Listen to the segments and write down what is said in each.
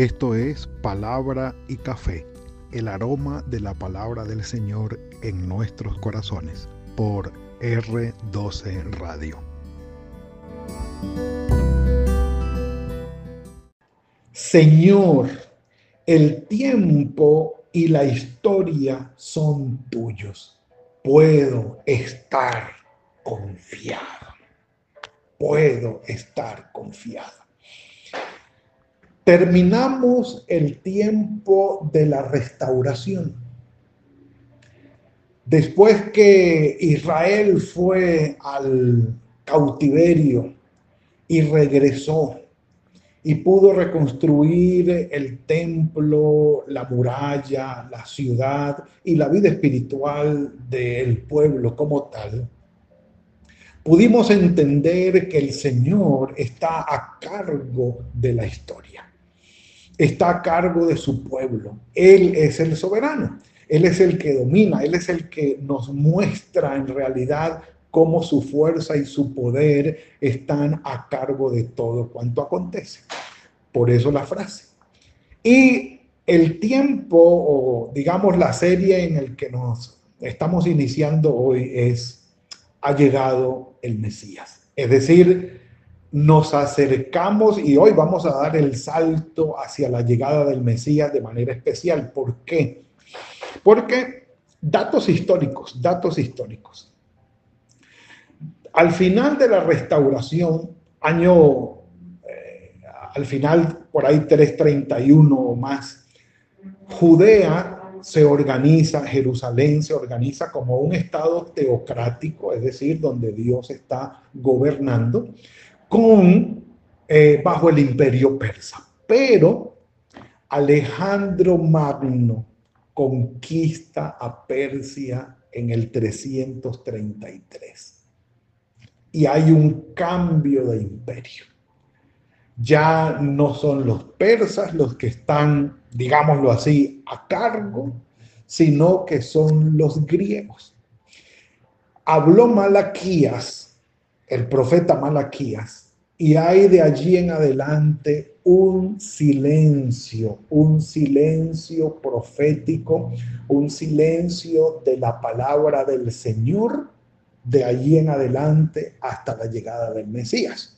Esto es Palabra y Café, el aroma de la palabra del Señor en nuestros corazones, por R12 Radio. Señor, el tiempo y la historia son tuyos. Puedo estar confiado. Puedo estar confiado. Terminamos el tiempo de la restauración. Después que Israel fue al cautiverio y regresó y pudo reconstruir el templo, la muralla, la ciudad y la vida espiritual del pueblo como tal, pudimos entender que el Señor está a cargo de la historia, está a cargo de su pueblo. Él es el soberano, Él es el que domina, Él es el que nos muestra en realidad cómo su fuerza y su poder están a cargo de todo cuanto acontece. Por eso la frase. Y el tiempo, o digamos la serie en el que nos estamos iniciando hoy es, ha llegado el Mesías. Es decir, nos acercamos y hoy vamos a dar el salto hacia la llegada del Mesías de manera especial. ¿Por qué? Porque datos históricos, datos históricos. Al final de la restauración, año, eh, al final por ahí 331 o más, Judea se organiza, Jerusalén se organiza como un estado teocrático, es decir, donde Dios está gobernando, con, eh, bajo el imperio persa. Pero Alejandro Magno conquista a Persia en el 333 y hay un cambio de imperio. Ya no son los persas los que están, digámoslo así, a cargo, sino que son los griegos. Habló Malaquías, el profeta Malaquías, y hay de allí en adelante un silencio, un silencio profético, un silencio de la palabra del Señor de allí en adelante hasta la llegada del Mesías.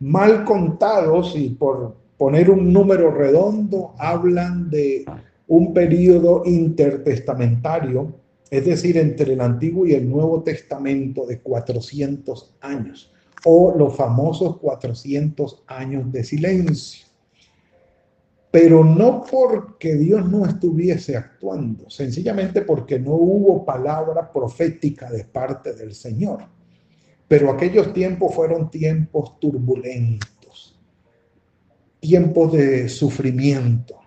Mal contados y por poner un número redondo, hablan de un periodo intertestamentario, es decir, entre el Antiguo y el Nuevo Testamento de 400 años, o los famosos 400 años de silencio pero no porque Dios no estuviese actuando, sencillamente porque no hubo palabra profética de parte del Señor. Pero aquellos tiempos fueron tiempos turbulentos, tiempos de sufrimiento,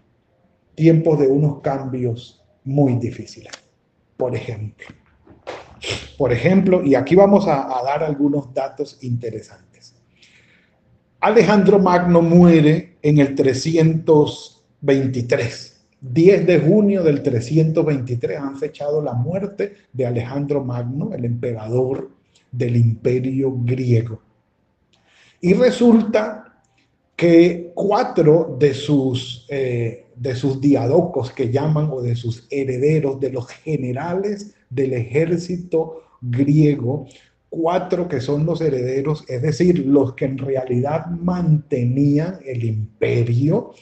tiempos de unos cambios muy difíciles. Por ejemplo, por ejemplo, y aquí vamos a, dar algunos datos interesantes. Alejandro Magno muere en el 323. 10 de junio del 323 han fechado la muerte de Alejandro Magno, el emperador del imperio griego. Y resulta que cuatro de sus, eh, de sus diadocos que llaman o de sus herederos, de los generales del ejército griego, cuatro que son los herederos, es decir, los que en realidad mantenían el imperio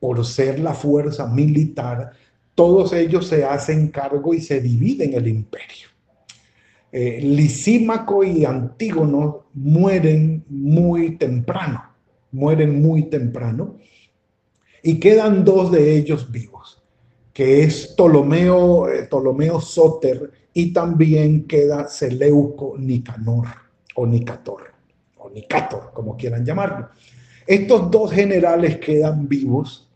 por ser la fuerza militar, todos ellos se hacen cargo y se dividen el imperio. Eh, Lisímaco y Antígono mueren muy temprano, mueren muy temprano, y quedan dos de ellos vivos, que es Ptolomeo, eh, Ptolomeo Soter y también queda Seleuco Nicanor o Nicator o Nicator, como quieran llamarlo. Estos dos generales quedan vivos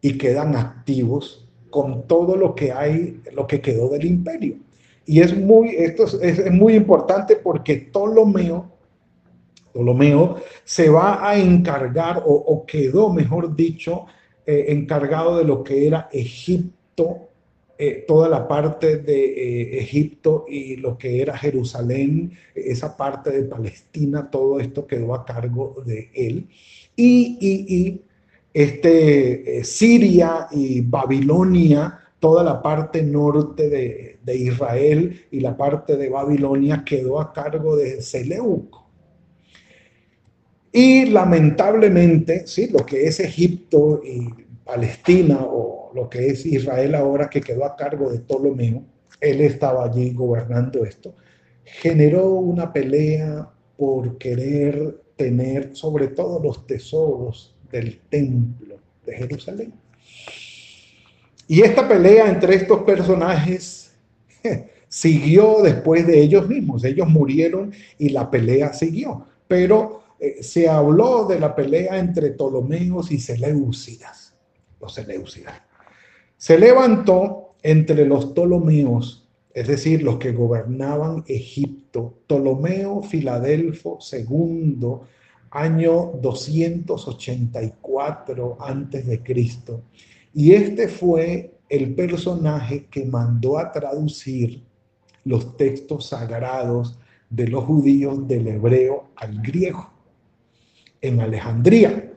y quedan activos con todo lo que hay, lo que quedó del imperio. Y es muy, esto es, muy importante porque Ptolomeo, Ptolomeo se va a encargar, o, quedó, mejor dicho, eh, encargado de lo que era Egipto eh, toda la parte de eh, Egipto y lo que era Jerusalén, esa parte de Palestina, todo esto quedó a cargo de él. Y, este, eh, Siria y Babilonia, toda la parte norte de, de, Israel y la parte de Babilonia quedó a cargo de Seleuco. Y lamentablemente, sí, lo que es Egipto y Palestina o lo que es Israel ahora que quedó a cargo de Ptolomeo, él estaba allí gobernando esto, generó una pelea por querer tener sobre todo los tesoros del templo de Jerusalén. Y esta pelea entre estos personajes siguió después de ellos mismos. Ellos murieron y la pelea siguió. Pero eh, se habló de la pelea entre Ptolomeos y Seleucidas. Los Seleucidas. Se levantó entre los Ptolomeos, es decir, los que gobernaban Egipto, Ptolomeo Filadelfo II, año 284 antes de Cristo. Y este fue el personaje que mandó a traducir los textos sagrados de los judíos del hebreo al griego en Alejandría.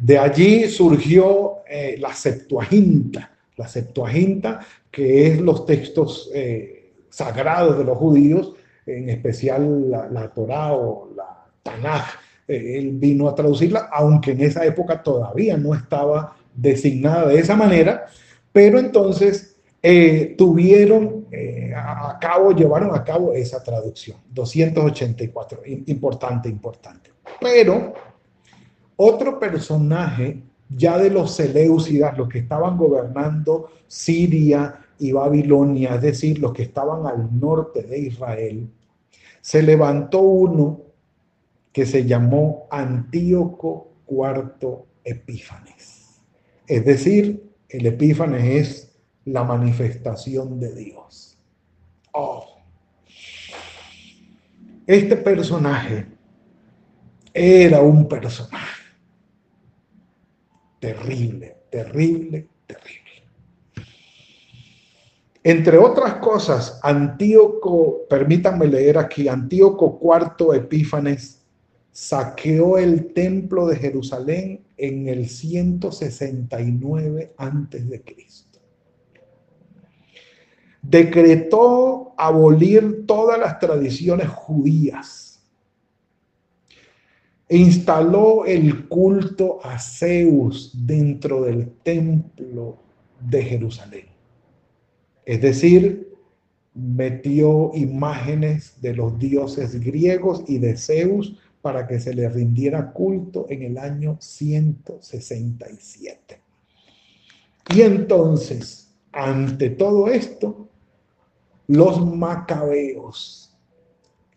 De allí surgió eh, la Septuaginta, la Septuaginta que es los textos eh, sagrados de los judíos, en especial la, la Torá o la Tanaj, eh, él vino a traducirla, aunque en esa época todavía no estaba designada de esa manera, pero entonces tuvieron a cabo, llevaron a cabo esa traducción, 284, importante, importante. Pero otro personaje ya de los Seleucidas, los que estaban gobernando Siria y Babilonia, es decir, los que estaban al norte de Israel, se levantó uno que se llamó Antíoco IV Epífanes. Es decir, el Epífanes es la manifestación de Dios. Oh. Este personaje era un personaje terrible, terrible, terrible. Entre otras cosas, Antíoco, permítanme leer aquí, Antíoco IV Epífanes saqueó el templo de Jerusalén en el 169 antes de Cristo. Decretó abolir todas las tradiciones judías. Instaló el culto a Zeus dentro del templo de Jerusalén. Es decir, metió imágenes de los dioses griegos y de Zeus para que se le rindiera culto en el año 167. Y entonces, ante todo esto, los macabeos,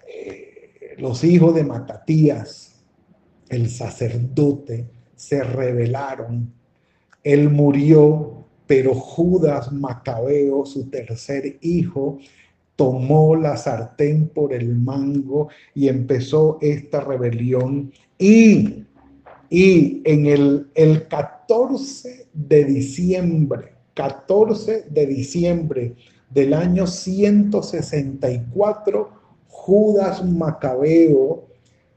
eh, los hijos de Matatías, el sacerdote, se rebelaron. Él murió, pero Judas Macabeo, su tercer hijo, tomó la sartén por el mango y empezó esta rebelión. Y, y en el, el 14 de diciembre, 14 de diciembre del año 164, Judas Macabeo,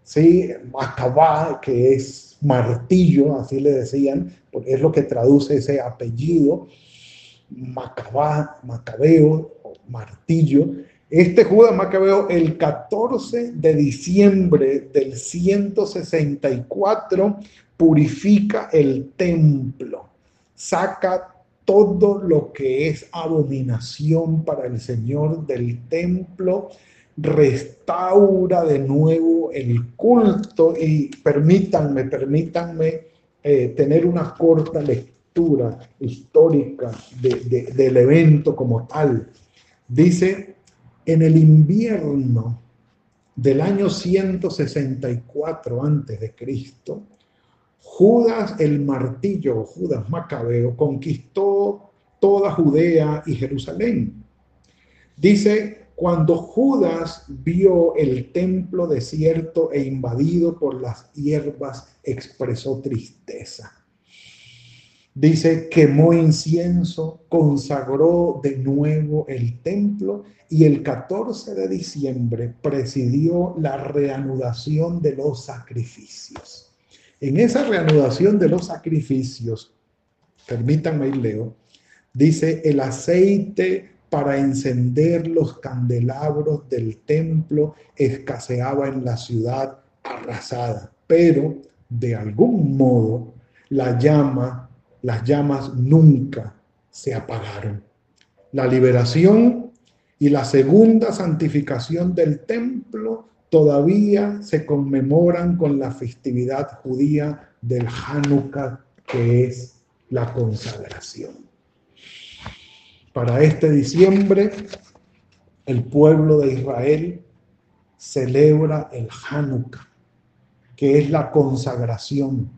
¿sí? Macabá, que es martillo, así le decían, porque es lo que traduce ese apellido, Macabá, Macabeo, martillo. Este Judas Macabeo, el 14 de diciembre del 164, purifica el templo, saca todo lo que es abominación para el Señor del templo, restaura de nuevo el culto y permítanme, permítanme eh, tener una corta lectura histórica del evento como tal. Dice, en el invierno del año 164 antes de Cristo, Judas el martillo, Judas Macabeo, conquistó toda Judea y Jerusalén. Dice, cuando Judas vio el templo desierto e invadido por las hierbas, expresó tristeza. Dice, quemó incienso, consagró de nuevo el templo y el 14 de diciembre presidió la reanudación de los sacrificios. En esa reanudación de los sacrificios, permítanme ir leo, dice el aceite para encender los candelabros del templo escaseaba en la ciudad arrasada, pero de algún modo las llamas nunca se apagaron. La liberación y la segunda santificación del templo todavía se conmemoran con la festividad judía del Hanukkah, que es la consagración. Para este diciembre, el pueblo de Israel celebra el Hanukkah, que es la consagración,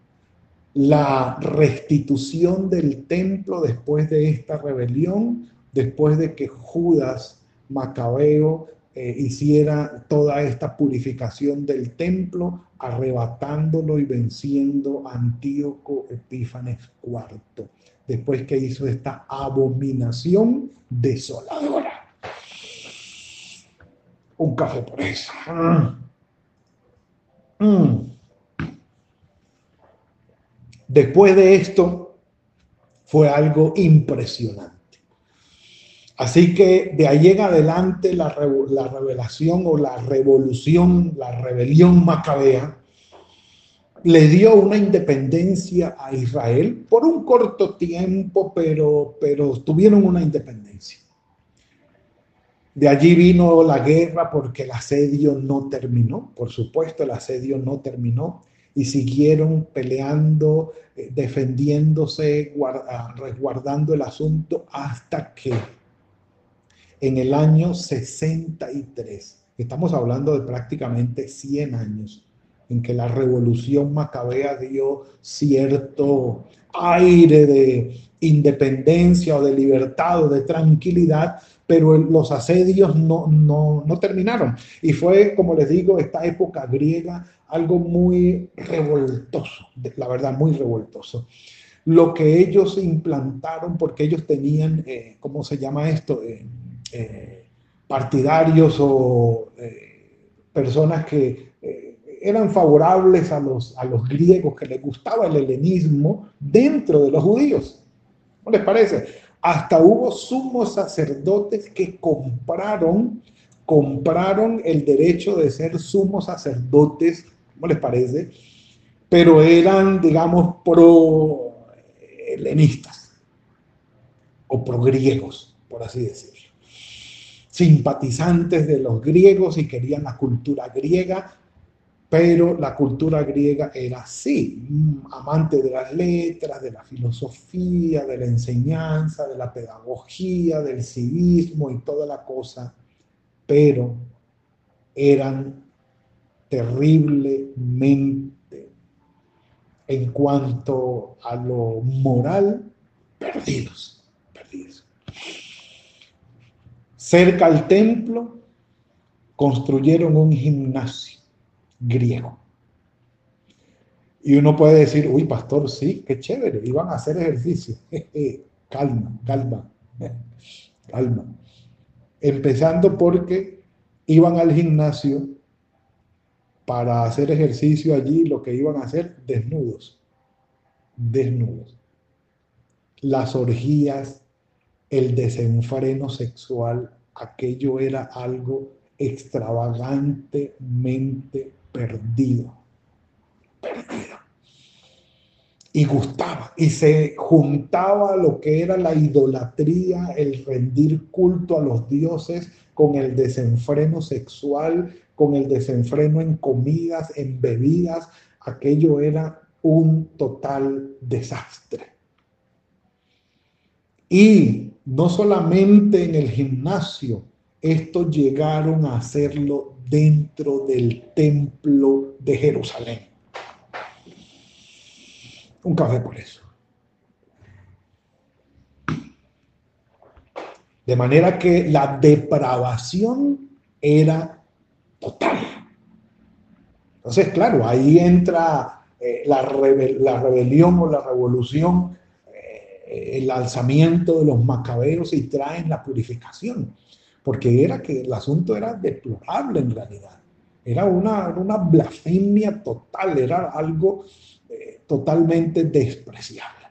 la restitución del templo después de esta rebelión, después de que Judas Macabeo eh, hiciera toda esta purificación del templo, arrebatándolo y venciendo a Antíoco Epífanes IV después que hizo esta abominación desoladora. Un café por eso. Mm. Después de esto fue algo impresionante. Así que de ahí en adelante la, la revelación o la revolución, la rebelión macabea, le dio una independencia a Israel por un corto tiempo, pero, pero tuvieron una independencia. De allí vino la guerra porque el asedio no terminó, por supuesto el asedio no terminó y siguieron peleando, eh, defendiéndose, resguardando el asunto hasta que en el año 63, estamos hablando de prácticamente 100 años, en que la revolución macabea dio cierto aire de independencia o de libertad o de tranquilidad, pero los asedios no, no, no terminaron. Y fue, como les digo, esta época griega algo muy revoltoso, la verdad, muy revoltoso. Lo que ellos implantaron, porque ellos tenían, eh, ¿cómo se llama esto? Eh, eh, partidarios o personas que eran favorables a los, a los griegos, que les gustaba el helenismo dentro de los judíos. ¿No les parece? Hasta hubo sumos sacerdotes que compraron, compraron el derecho de ser sumos sacerdotes, ¿cómo les parece? Pero eran, digamos, pro-helenistas o pro-griegos, por así decirlo. Simpatizantes de los griegos y querían la cultura griega, pero la cultura griega era así, amante de las letras, de la filosofía, de la enseñanza, de la pedagogía, del civismo y toda la cosa, pero eran terriblemente en cuanto a lo moral, perdidos. Cerca al templo construyeron un gimnasio griego. Y uno puede decir, uy, pastor, sí, qué chévere, iban a hacer ejercicio. calma, calma, calma. Empezando porque iban al gimnasio para hacer ejercicio allí, lo que iban a hacer desnudos, desnudos. Las orgías, el desenfreno sexual, aquello era algo extravagantemente perdido, perdido. Y gustaba, y se juntaba lo que era la idolatría, el rendir culto a los dioses con el desenfreno sexual, con el desenfreno en comidas, en bebidas, aquello era un total desastre. Y no solamente en el gimnasio, esto llegaron a hacerlo dentro del templo de Jerusalén. Un café por eso. De manera que la depravación era total. Entonces, claro, ahí entra eh, la, rebelión o la revolución, el alzamiento de los macabeos y traen la purificación porque era que el asunto era deplorable en realidad. Era una, una blasfemia total, era algo, eh, totalmente despreciable,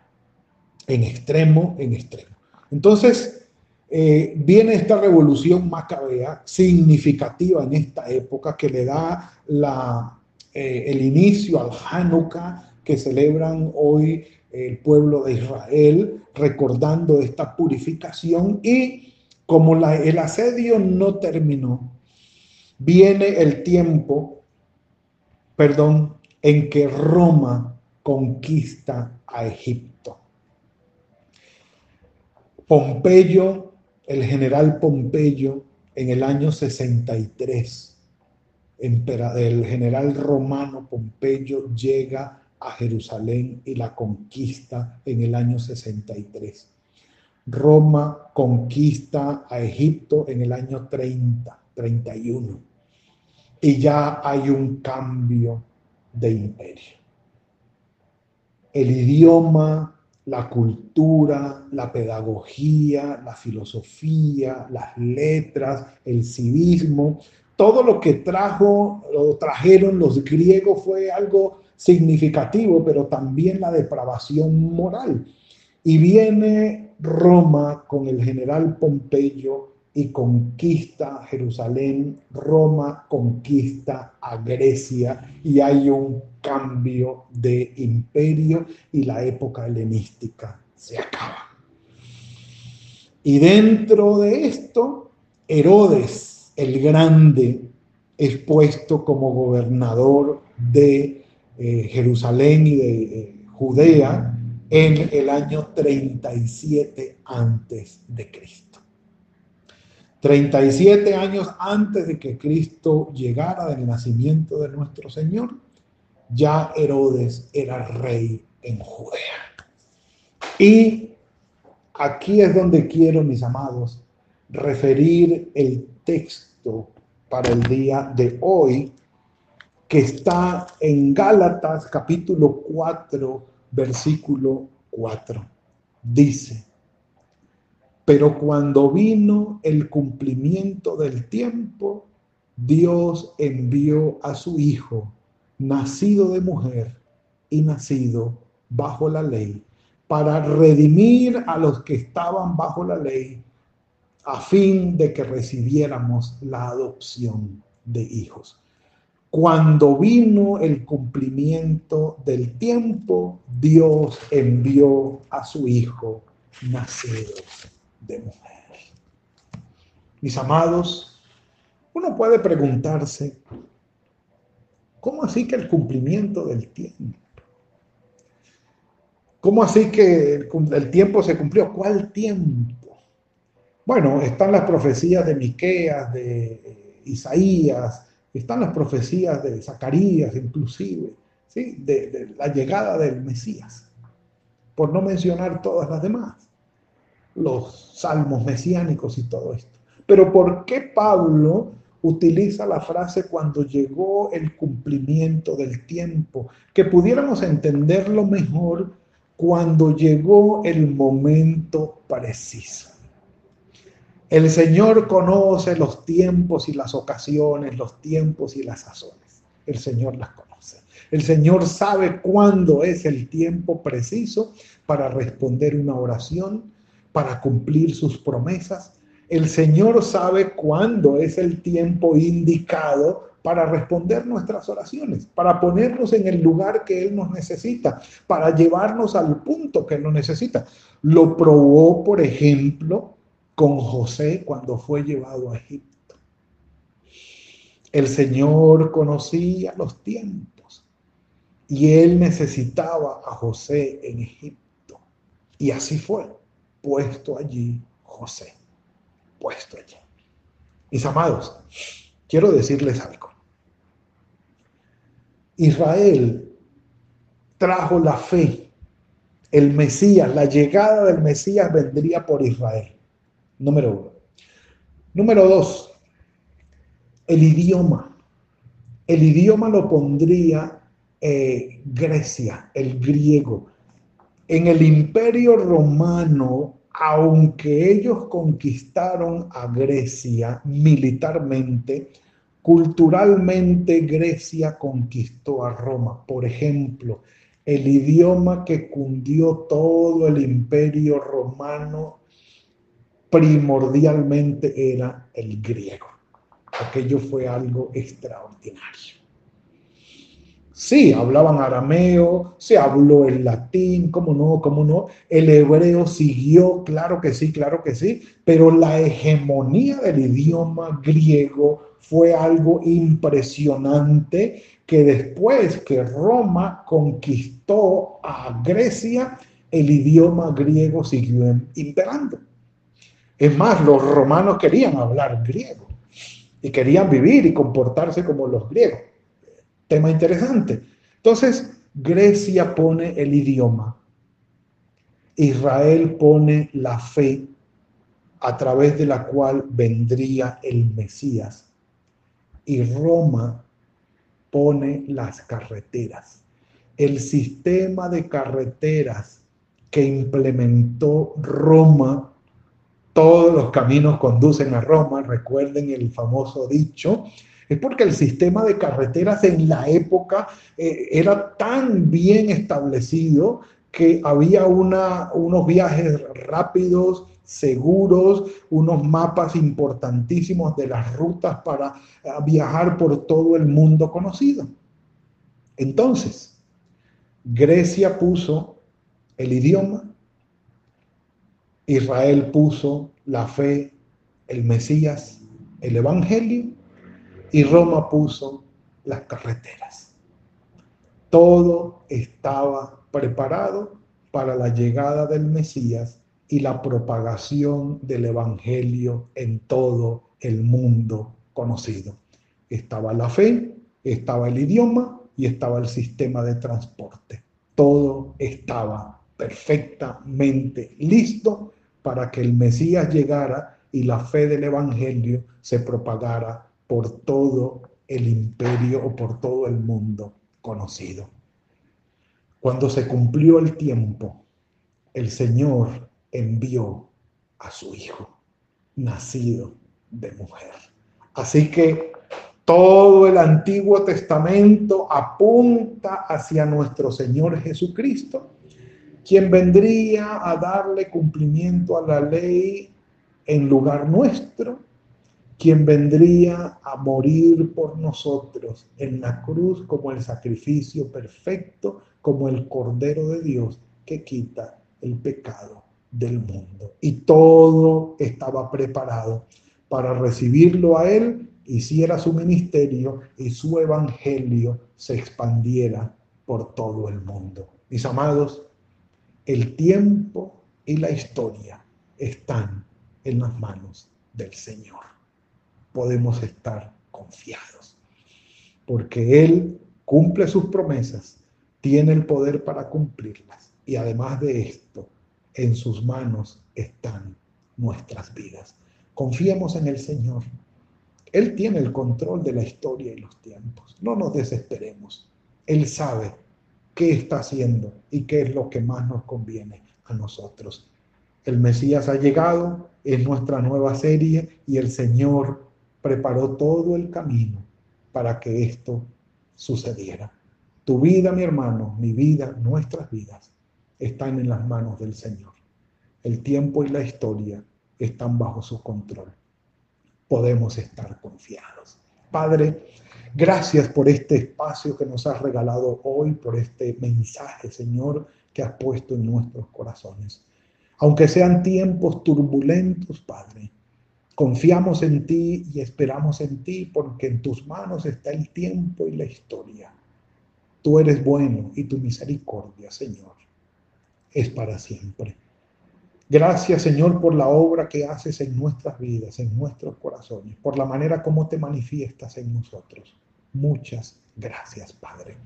en extremo, en extremo. Entonces, eh, viene esta revolución macabea significativa en esta época que le da la, eh, el inicio al Hanukkah que celebran hoy el pueblo de Israel, recordando esta purificación y como el asedio no terminó, viene el tiempo, perdón, en que Roma conquista a Egipto. Pompeyo, el general Pompeyo, en el año 63, el general romano Pompeyo llega a Jerusalén y la conquista en el año 63. Roma conquista a Egipto en el año 30, 31. Y ya hay un cambio de imperio el idioma, la cultura, la pedagogía, la filosofía, las letras, el civismo, todo lo que trajo o trajeron los griegos fue algo significativo, pero también la depravación moral. Y viene Roma con el general Pompeyo y conquista Jerusalén, Roma conquista a Grecia y hay un cambio de imperio y la época helenística se acaba. Y dentro de esto, Herodes el Grande es puesto como gobernador de eh, Jerusalén y de eh, Judea en el año 37 antes de Cristo. 37 años antes de que Cristo llegara del nacimiento de nuestro Señor, ya Herodes era rey en Judea. Y aquí es donde quiero, mis amados, referir el texto para el día de hoy, que está en Gálatas capítulo 4, versículo 4. Dice, pero cuando vino el cumplimiento del tiempo, Dios envió a su Hijo, nacido de mujer y nacido bajo la ley, para redimir a los que estaban bajo la ley, a fin de que recibiéramos la adopción de hijos. Cuando vino el cumplimiento del tiempo, Dios envió a su Hijo nacido de mujer. Mis amados, uno puede preguntarse, ¿cómo así que el cumplimiento del tiempo? ¿Cómo así que el, tiempo se cumplió? ¿Cuál tiempo? Bueno, están las profecías de Miqueas, de eh, Isaías, están las profecías de Zacarías inclusive, ¿sí? de la llegada del Mesías, por no mencionar todas las demás los salmos mesiánicos y todo esto. Pero ¿por qué Pablo utiliza la frase cuando llegó el cumplimiento del tiempo? Que pudiéramos entenderlo mejor cuando llegó el momento preciso. El Señor conoce los tiempos y las ocasiones, los tiempos y las sazones. El Señor las conoce. El Señor sabe cuándo es el tiempo preciso para responder una oración, para cumplir sus promesas. El Señor sabe cuándo es el tiempo indicado para responder nuestras oraciones, para ponernos en el lugar que Él nos necesita, para llevarnos al punto que Él nos necesita. Lo probó, por ejemplo, con José cuando fue llevado a Egipto. El Señor conocía los tiempos y Él necesitaba a José en Egipto. Y así fue puesto allí José, puesto allí. Mis amados, quiero decirles algo. Israel trajo la fe, el Mesías, la llegada del Mesías vendría por Israel. Número uno. Número dos, el idioma. El idioma lo pondría eh, Grecia, el griego. En el imperio romano, aunque ellos conquistaron a Grecia militarmente, culturalmente Grecia conquistó a Roma. Por ejemplo, el idioma que cundió todo el imperio romano primordialmente era el griego. Aquello fue algo extraordinario. Sí, hablaban arameo, se habló el latín, cómo no, cómo no. El hebreo siguió, claro que sí, claro que sí, pero la hegemonía del idioma griego fue algo impresionante que después que Roma conquistó a Grecia, el idioma griego siguió imperando. Es más, los romanos querían hablar griego y querían vivir y comportarse como los griegos. Tema interesante. Entonces, Grecia pone el idioma, Israel pone la fe a través de la cual vendría el Mesías y Roma pone las carreteras. El sistema de carreteras que implementó Roma, todos los caminos conducen a Roma, recuerden el famoso dicho, es porque el sistema de carreteras en la época eh, era tan bien establecido que había unos viajes rápidos, seguros, unos mapas importantísimos de las rutas para eh, viajar por todo el mundo conocido. Entonces, Grecia puso el idioma, Israel puso la fe, el Mesías, el Evangelio, y Roma puso las carreteras. Todo estaba preparado para la llegada del Mesías y la propagación del Evangelio en todo el mundo conocido. Estaba la fe, estaba el idioma y estaba el sistema de transporte. Todo estaba perfectamente listo para que el Mesías llegara y la fe del Evangelio se propagara por todo el imperio o por todo el mundo conocido. Cuando se cumplió el tiempo, el Señor envió a su Hijo, nacido de mujer. Así que todo el Antiguo Testamento apunta hacia nuestro Señor Jesucristo, quien vendría a darle cumplimiento a la ley en lugar nuestro quien vendría a morir por nosotros en la cruz como el sacrificio perfecto, como el Cordero de Dios que quita el pecado del mundo. Y todo estaba preparado para recibirlo a Él, hiciera su ministerio y su evangelio se expandiera por todo el mundo. Mis amados, el tiempo y la historia están en las manos del Señor podemos estar confiados, porque Él cumple sus promesas, tiene el poder para cumplirlas y además de esto, en sus manos están nuestras vidas. Confiemos en el Señor. Él tiene el control de la historia y los tiempos. No nos desesperemos. Él sabe qué está haciendo y qué es lo que más nos conviene a nosotros. El Mesías ha llegado, es nuestra nueva serie y el Señor preparó todo el camino para que esto sucediera. Tu vida, mi hermano, mi vida, nuestras vidas están en las manos del Señor. El tiempo y la historia están bajo su control. Podemos estar confiados. Padre, gracias por este espacio que nos has regalado hoy, por este mensaje, Señor, que has puesto en nuestros corazones. Aunque sean tiempos turbulentos, Padre, Confiamos en ti y esperamos en ti porque en tus manos está el tiempo y la historia. Tú eres bueno y tu misericordia, Señor, es para siempre. Gracias, Señor, por la obra que haces en nuestras vidas, en nuestros corazones, por la manera como te manifiestas en nosotros. Muchas gracias, Padre.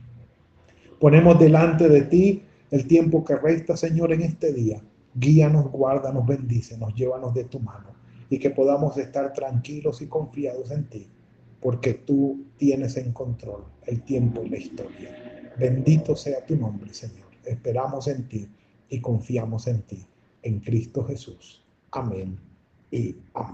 Ponemos delante de ti el tiempo que resta, Señor, en este día. Guíanos, guárdanos, bendícenos, llévanos de tu mano y que podamos estar tranquilos y confiados en ti, porque tú tienes en control el tiempo y la historia. Bendito sea tu nombre, Señor. Esperamos en ti y confiamos en ti, en Cristo Jesús. Amén y amén.